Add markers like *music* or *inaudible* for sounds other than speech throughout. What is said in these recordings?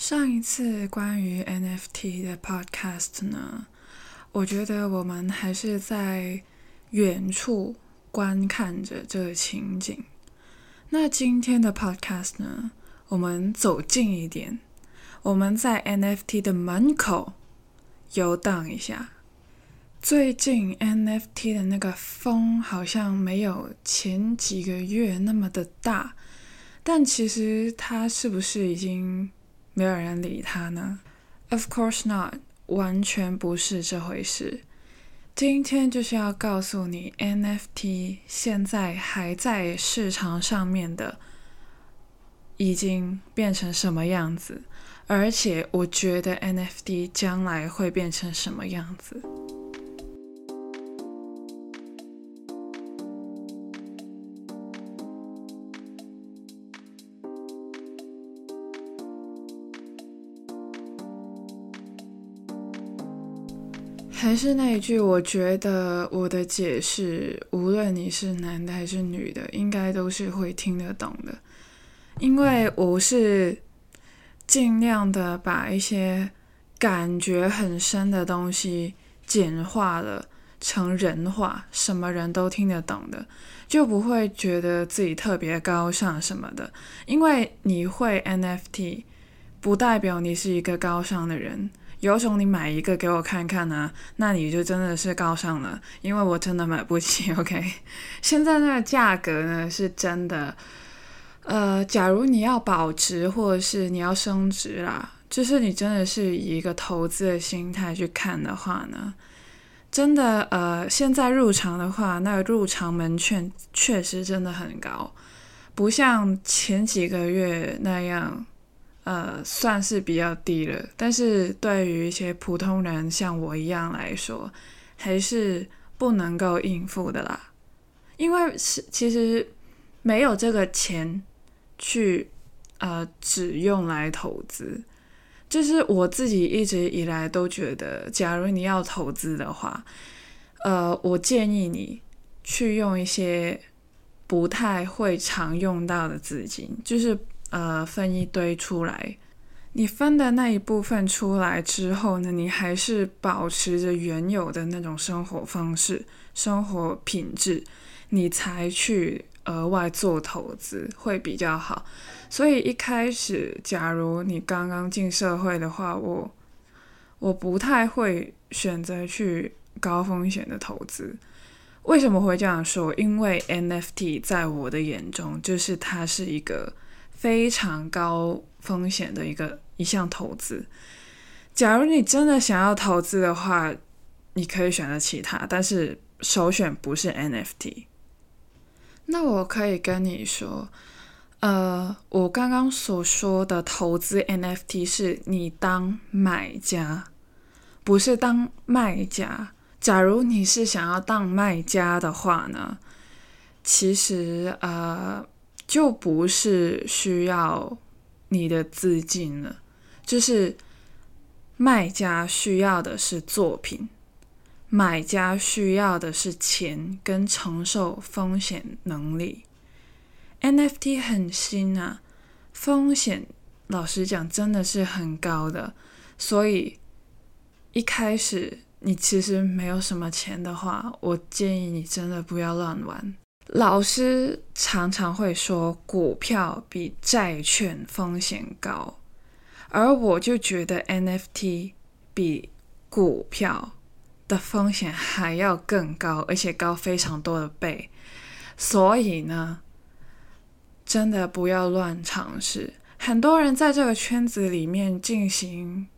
上一次关于 NFT 的 podcast 呢，我觉得我们还是在远处观看着这个情景。那今天的 podcast 呢，我们走近一点，我们在 NFT 的门口游荡一下。最近 NFT 的那个风好像没有前几个月那么的大，但其实它是不是已经？没有人理他呢？Of course not，完全不是这回事。今天就是要告诉你，NFT 现在还在市场上面的，已经变成什么样子，而且我觉得 NFT 将来会变成什么样子。还是那一句，我觉得我的解释，无论你是男的还是女的，应该都是会听得懂的，因为我是尽量的把一些感觉很深的东西简化了成人话，什么人都听得懂的，就不会觉得自己特别高尚什么的。因为你会 NFT，不代表你是一个高尚的人。有种你买一个给我看看呢，那你就真的是高尚了，因为我真的买不起。*laughs* OK，现在那个价格呢是真的，呃，假如你要保值或者是你要升值啦，就是你真的是以一个投资的心态去看的话呢，真的呃，现在入场的话，那个入场门券确实真的很高，不像前几个月那样。呃，算是比较低了，但是对于一些普通人像我一样来说，还是不能够应付的啦。因为是其实没有这个钱去呃只用来投资，就是我自己一直以来都觉得，假如你要投资的话，呃，我建议你去用一些不太会常用到的资金，就是。呃，分一堆出来，你分的那一部分出来之后呢，你还是保持着原有的那种生活方式、生活品质，你才去额外做投资会比较好。所以一开始，假如你刚刚进社会的话，我我不太会选择去高风险的投资。为什么会这样说？因为 NFT 在我的眼中，就是它是一个。非常高风险的一个一项投资。假如你真的想要投资的话，你可以选择其他，但是首选不是 NFT。那我可以跟你说，呃，我刚刚所说的投资 NFT 是你当买家，不是当卖家。假如你是想要当卖家的话呢，其实呃。就不是需要你的资金了，就是卖家需要的是作品，买家需要的是钱跟承受风险能力。NFT 很新啊，风险老实讲真的是很高的，所以一开始你其实没有什么钱的话，我建议你真的不要乱玩。老师常常会说，股票比债券风险高，而我就觉得 NFT 比股票的风险还要更高，而且高非常多的倍。所以呢，真的不要乱尝试。很多人在这个圈子里面进行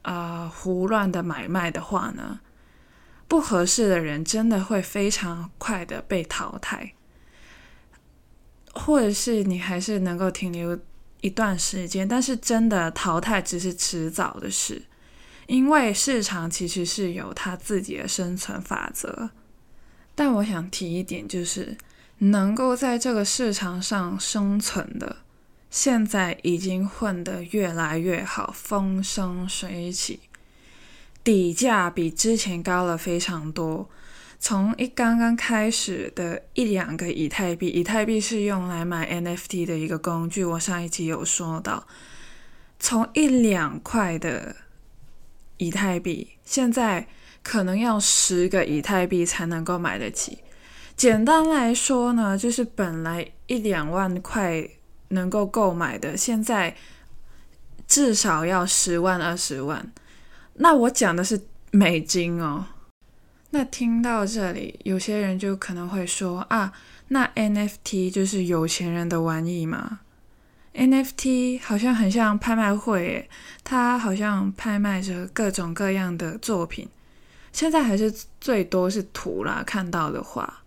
啊胡乱的买卖的话呢，不合适的人真的会非常快的被淘汰。或者是你还是能够停留一段时间，但是真的淘汰只是迟早的事，因为市场其实是有它自己的生存法则。但我想提一点，就是能够在这个市场上生存的，现在已经混得越来越好，风生水起，底价比之前高了非常多。从一刚刚开始的一两个以太币，以太币是用来买 NFT 的一个工具。我上一集有说到，从一两块的以太币，现在可能要十个以太币才能够买得起。简单来说呢，就是本来一两万块能够购买的，现在至少要十万二十万。那我讲的是美金哦。那听到这里，有些人就可能会说啊，那 NFT 就是有钱人的玩意吗？NFT 好像很像拍卖会，它好像拍卖着各种各样的作品。现在还是最多是图啦，看到的话，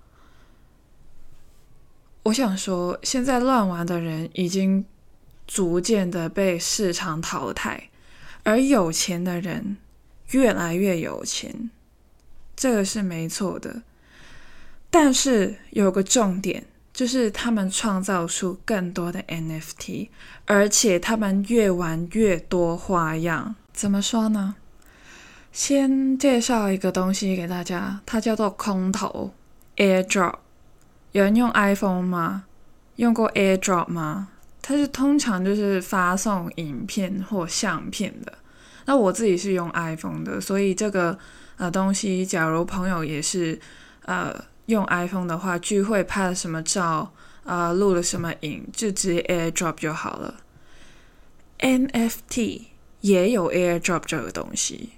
我想说，现在乱玩的人已经逐渐的被市场淘汰，而有钱的人越来越有钱。这个是没错的，但是有个重点，就是他们创造出更多的 NFT，而且他们越玩越多花样。怎么说呢？先介绍一个东西给大家，它叫做空投 （AirDrop）。有人用 iPhone 吗？用过 AirDrop 吗？它是通常就是发送影片或相片的。那我自己是用 iPhone 的，所以这个。呃，东西，假如朋友也是，呃，用 iPhone 的话，聚会拍了什么照，啊，录了什么影，就直接 AirDrop 就好了。NFT 也有 AirDrop 这个东西，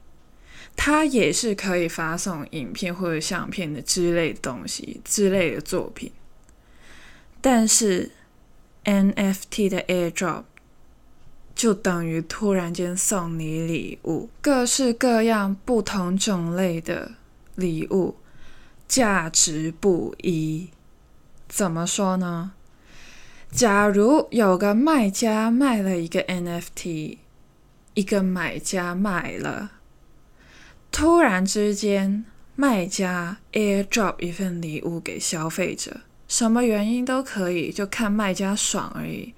它也是可以发送影片或者相片的之类的东西，之类的作品。但是 NFT 的 AirDrop。就等于突然间送你礼物，各式各样、不同种类的礼物，价值不一。怎么说呢？假如有个卖家卖了一个 NFT，一个买家买了，突然之间卖家 AirDrop 一份礼物给消费者，什么原因都可以，就看卖家爽而已。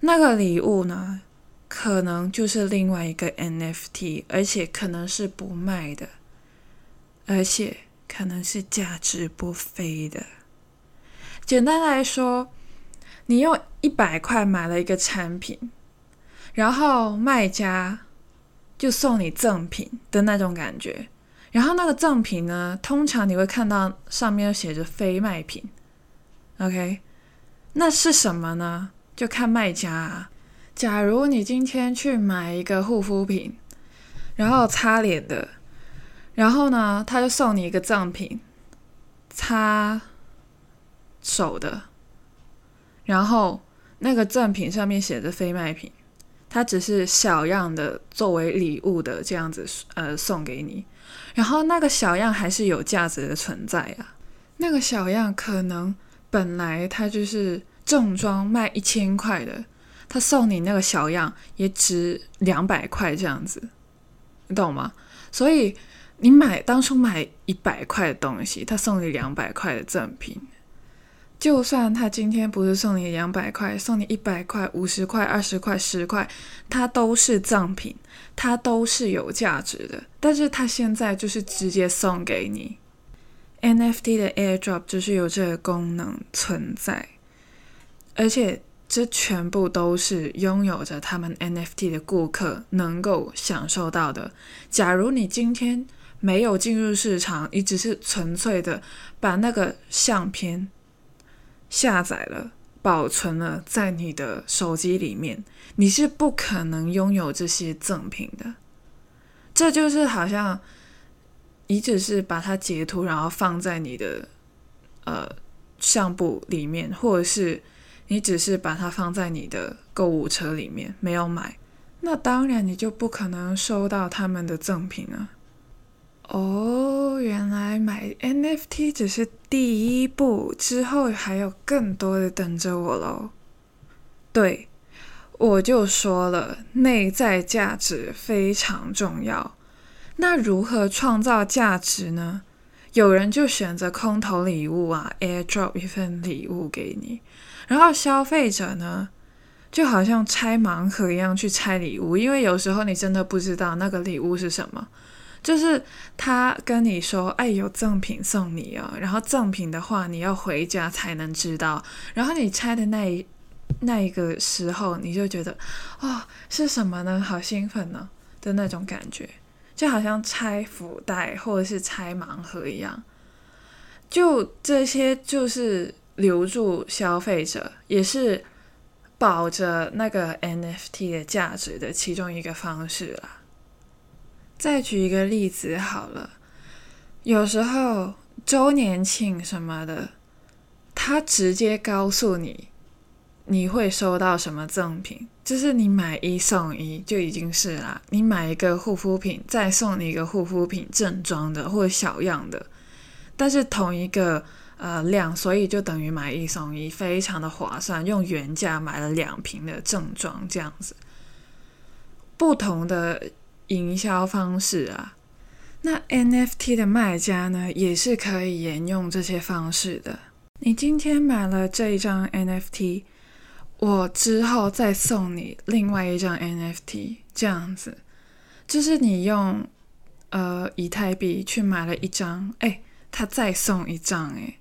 那个礼物呢，可能就是另外一个 NFT，而且可能是不卖的，而且可能是价值不菲的。简单来说，你用一百块买了一个产品，然后卖家就送你赠品的那种感觉。然后那个赠品呢，通常你会看到上面写着非卖品。OK，那是什么呢？就看卖家。啊假如你今天去买一个护肤品，然后擦脸的，然后呢，他就送你一个赠品，擦手的，然后那个赠品上面写着非卖品，它只是小样的作为礼物的这样子，呃，送给你。然后那个小样还是有价值的存在啊，那个小样可能本来它就是。正装卖一千块的，他送你那个小样也值两百块这样子，你懂吗？所以你买当初买一百块的东西，他送你两百块的赠品，就算他今天不是送你两百块，送你一百块、五十块、二十块、十块，它都是赠品，它都是有价值的。但是他现在就是直接送给你，NFT 的 AirDrop 就是有这个功能存在。而且这全部都是拥有着他们 NFT 的顾客能够享受到的。假如你今天没有进入市场，你只是纯粹的把那个相片下载了、保存了在你的手机里面，你是不可能拥有这些赠品的。这就是好像你只是把它截图，然后放在你的呃相簿里面，或者是。你只是把它放在你的购物车里面，没有买，那当然你就不可能收到他们的赠品啊。哦，原来买 NFT 只是第一步，之后还有更多的等着我喽。对，我就说了，内在价值非常重要。那如何创造价值呢？有人就选择空投礼物啊，AirDrop 一份礼物给你。然后消费者呢，就好像拆盲盒一样去拆礼物，因为有时候你真的不知道那个礼物是什么。就是他跟你说：“哎，有赠品送你哦。”然后赠品的话，你要回家才能知道。然后你拆的那一那一个时候，你就觉得，哦，是什么呢？好兴奋呢的那种感觉，就好像拆福袋或者是拆盲盒一样。就这些，就是留住消费者，也是保着那个 NFT 的价值的其中一个方式啦。再举一个例子好了，有时候周年庆什么的，他直接告诉你你会收到什么赠品，就是你买一送一就已经是啦。你买一个护肤品，再送你一个护肤品正装的或者小样的。但是同一个呃量，所以就等于买一送一，非常的划算。用原价买了两瓶的正装，这样子。不同的营销方式啊，那 NFT 的卖家呢，也是可以沿用这些方式的。你今天买了这一张 NFT，我之后再送你另外一张 NFT，这样子，就是你用呃以太币去买了一张，哎。他再送一张，诶，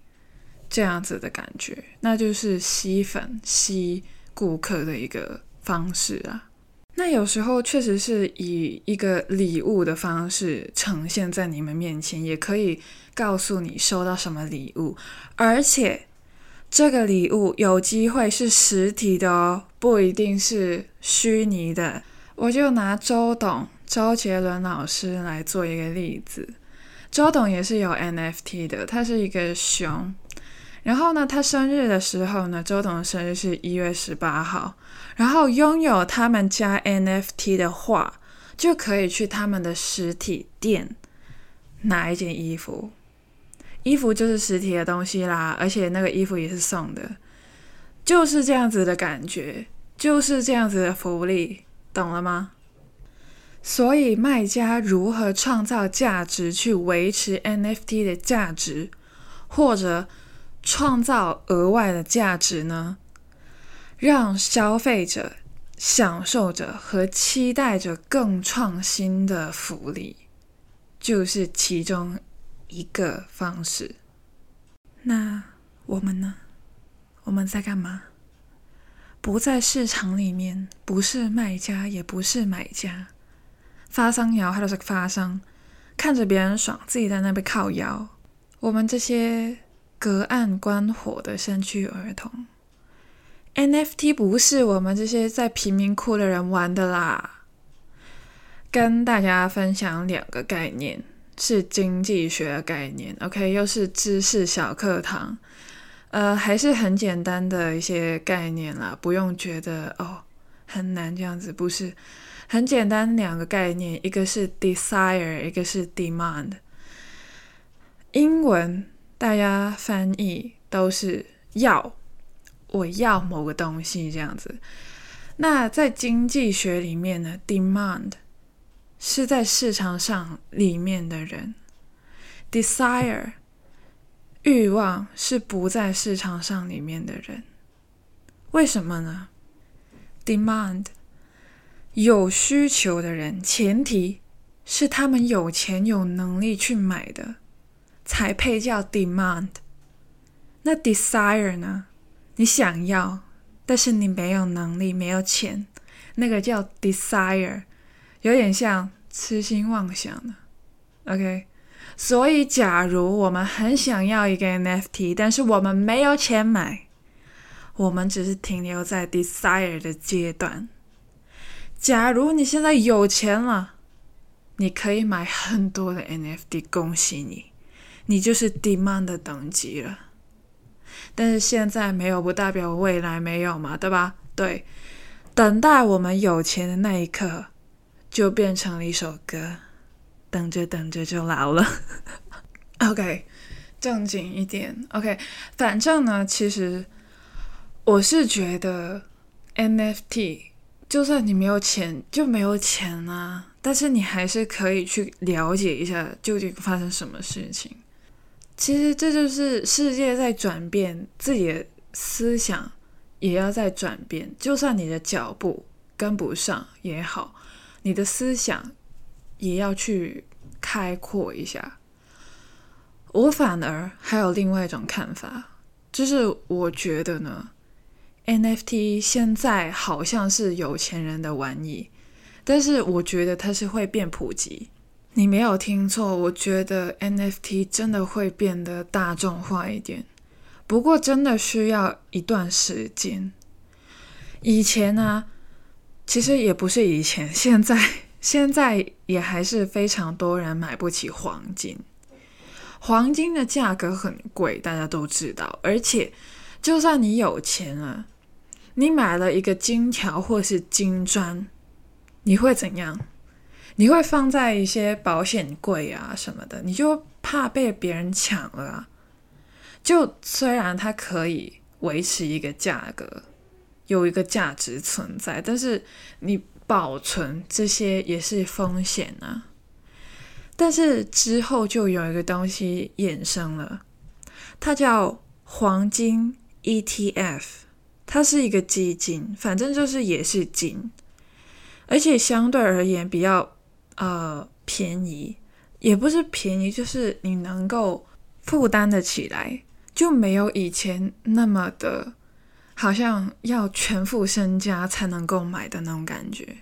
这样子的感觉，那就是吸粉、吸顾客的一个方式啊。那有时候确实是以一个礼物的方式呈现在你们面前，也可以告诉你收到什么礼物，而且这个礼物有机会是实体的哦，不一定是虚拟的。我就拿周董、周杰伦老师来做一个例子。周董也是有 NFT 的，他是一个熊。然后呢，他生日的时候呢，周董的生日是一月十八号。然后拥有他们家 NFT 的话，就可以去他们的实体店拿一件衣服。衣服就是实体的东西啦，而且那个衣服也是送的，就是这样子的感觉，就是这样子的福利，懂了吗？所以，卖家如何创造价值去维持 NFT 的价值，或者创造额外的价值呢？让消费者享受着和期待着更创新的福利，就是其中一个方式。那我们呢？我们在干嘛？不在市场里面，不是卖家，也不是买家。发商摇，还都是发商，看着别人爽，自己在那边靠摇。我们这些隔岸观火的山区儿童，NFT 不是我们这些在贫民窟的人玩的啦。跟大家分享两个概念，是经济学的概念。OK，又是知识小课堂，呃，还是很简单的一些概念啦，不用觉得哦很难这样子，不是。很简单，两个概念，一个是 desire，一个是 demand。英文大家翻译都是要，我要某个东西这样子。那在经济学里面呢，demand 是在市场上里面的人，desire 欲望是不在市场上里面的人。为什么呢？demand 有需求的人，前提是他们有钱有能力去买的，才配叫 demand。那 desire 呢？你想要，但是你没有能力、没有钱，那个叫 desire，有点像痴心妄想的。OK，所以假如我们很想要一个 NFT，但是我们没有钱买，我们只是停留在 desire 的阶段。假如你现在有钱了，你可以买很多的 NFT，恭喜你，你就是 demand 的等级了。但是现在没有，不代表未来没有嘛，对吧？对，等待我们有钱的那一刻，就变成了一首歌，等着等着就老了。*laughs* OK，正经一点。OK，反正呢，其实我是觉得 NFT。就算你没有钱，就没有钱啊！但是你还是可以去了解一下究竟发生什么事情。其实这就是世界在转变，自己的思想也要在转变。就算你的脚步跟不上也好，你的思想也要去开阔一下。我反而还有另外一种看法，就是我觉得呢 NFT 现在好像是有钱人的玩意，但是我觉得它是会变普及。你没有听错，我觉得 NFT 真的会变得大众化一点，不过真的需要一段时间。以前呢，其实也不是以前，现在 *laughs* 现在也还是非常多人买不起黄金。黄金的价格很贵，大家都知道。而且，就算你有钱了，你买了一个金条或是金砖，你会怎样？你会放在一些保险柜啊什么的，你就怕被别人抢了。啊就虽然它可以维持一个价格，有一个价值存在，但是你保存这些也是风险啊。但是之后就有一个东西衍生了，它叫黄金 ETF，它是一个基金，反正就是也是金，而且相对而言比较呃便宜，也不是便宜，就是你能够负担得起来，就没有以前那么的，好像要全副身家才能够买的那种感觉。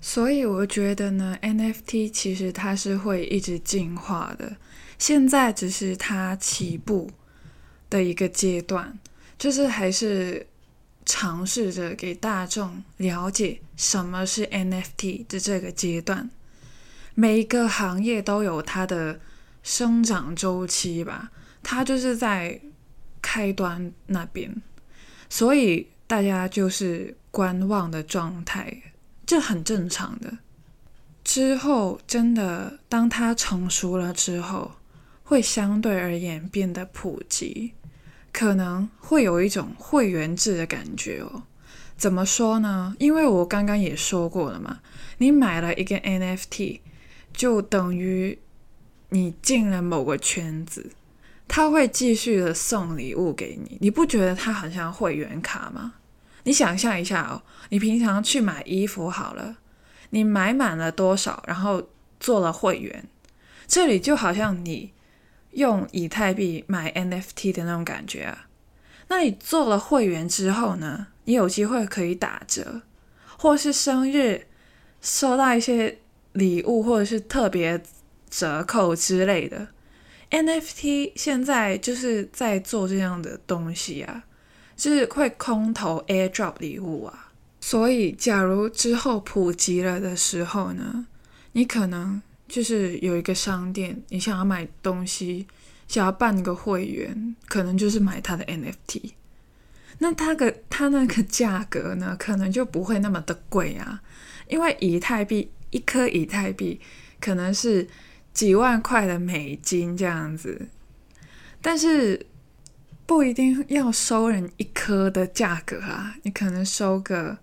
所以我觉得呢，NFT 其实它是会一直进化的。现在只是它起步的一个阶段，就是还是尝试着给大众了解什么是 NFT 的这个阶段。每一个行业都有它的生长周期吧，它就是在开端那边，所以大家就是观望的状态。这很正常的。之后真的，当它成熟了之后，会相对而言变得普及，可能会有一种会员制的感觉哦。怎么说呢？因为我刚刚也说过了嘛，你买了一个 NFT，就等于你进了某个圈子，他会继续的送礼物给你。你不觉得他很像会员卡吗？你想象一下哦，你平常去买衣服好了，你买满了多少，然后做了会员，这里就好像你用以太币买 NFT 的那种感觉啊。那你做了会员之后呢，你有机会可以打折，或是生日收到一些礼物，或者是特别折扣之类的。NFT 现在就是在做这样的东西啊。就是会空投 AirDrop 礼物啊，所以假如之后普及了的时候呢，你可能就是有一个商店，你想要买东西，想要办个会员，可能就是买它的 NFT。那它个它那个价格呢，可能就不会那么的贵啊，因为以太币一颗以太币可能是几万块的美金这样子，但是。不一定要收人一颗的价格啊，你可能收个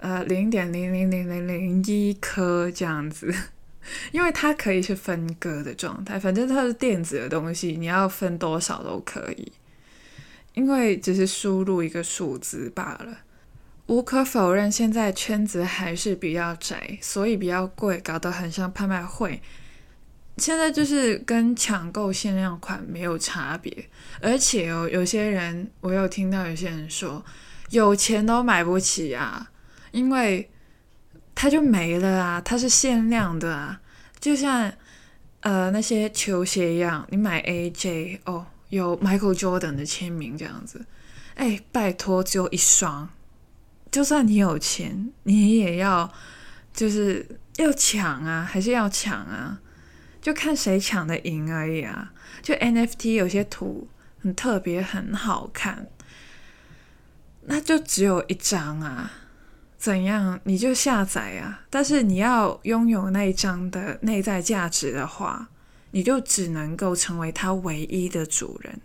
呃零点零零零零零一颗这样子，*laughs* 因为它可以是分割的状态，反正它是电子的东西，你要分多少都可以，因为只是输入一个数字罢了。无可否认，现在圈子还是比较窄，所以比较贵，搞得很像拍卖会。现在就是跟抢购限量款没有差别，而且哦，有些人我有听到有些人说，有钱都买不起啊，因为它就没了啊，它是限量的啊，就像呃那些球鞋一样，你买 AJ 哦，有 Michael Jordan 的签名这样子，哎，拜托，只有一双，就算你有钱，你也要就是要抢啊，还是要抢啊。就看谁抢的赢而已啊！就 NFT 有些图很特别，很好看，那就只有一张啊，怎样你就下载啊？但是你要拥有那一张的内在价值的话，你就只能够成为它唯一的主人。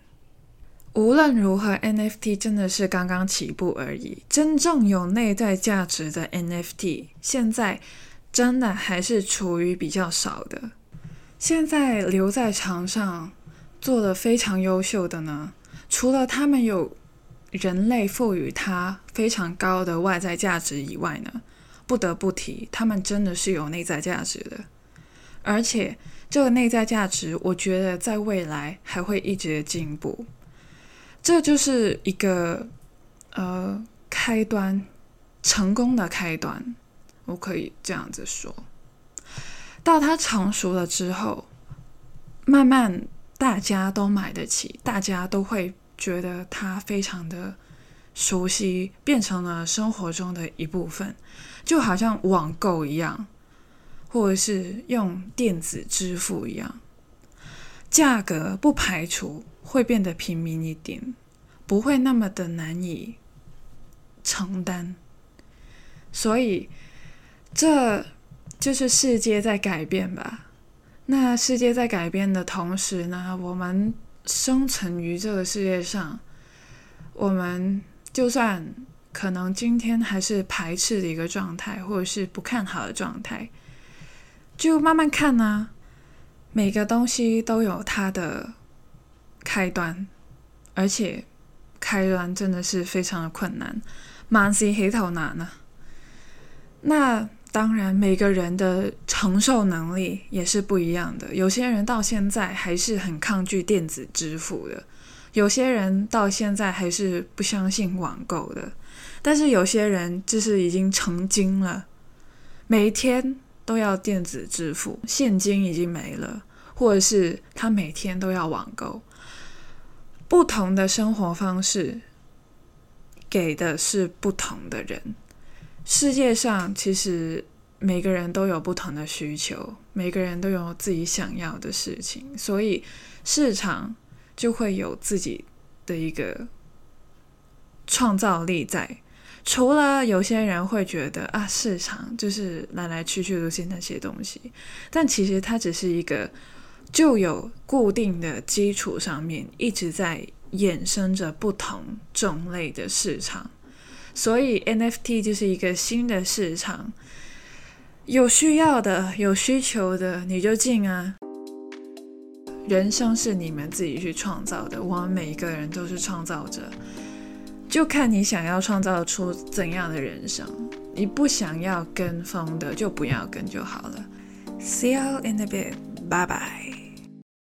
无论如何，NFT 真的是刚刚起步而已。真正有内在价值的 NFT，现在真的还是处于比较少的。现在留在场上做的非常优秀的呢，除了他们有人类赋予它非常高的外在价值以外呢，不得不提，他们真的是有内在价值的，而且这个内在价值，我觉得在未来还会一直进步。这就是一个呃开端，成功的开端，我可以这样子说。到它成熟了之后，慢慢大家都买得起，大家都会觉得它非常的熟悉，变成了生活中的一部分，就好像网购一样，或者是用电子支付一样。价格不排除会变得平民一点，不会那么的难以承担。所以，这就是世界在改变吧。那世界在改变的同时呢，我们生存于这个世界上，我们就算可能今天还是排斥的一个状态，或者是不看好的状态，就慢慢看呢。每个东西都有它的开端，而且开端真的是非常的困难，万事起头难呢。那当然，每个人的承受能力也是不一样的。有些人到现在还是很抗拒电子支付的，有些人到现在还是不相信网购的，但是有些人就是已经成精了，每天。都要电子支付，现金已经没了，或者是他每天都要网购。不同的生活方式给的是不同的人。世界上其实每个人都有不同的需求，每个人都有自己想要的事情，所以市场就会有自己的一个创造力在。除了有些人会觉得啊，市场就是来来去去都是那些东西，但其实它只是一个就有固定的基础上面一直在衍生着不同种类的市场，所以 NFT 就是一个新的市场，有需要的、有需求的你就进啊。人生是你们自己去创造的，我们每一个人都是创造者。就看你想要创造出怎样的人生，你不想要跟风的就不要跟就好了。See you in a bit，Bye bye.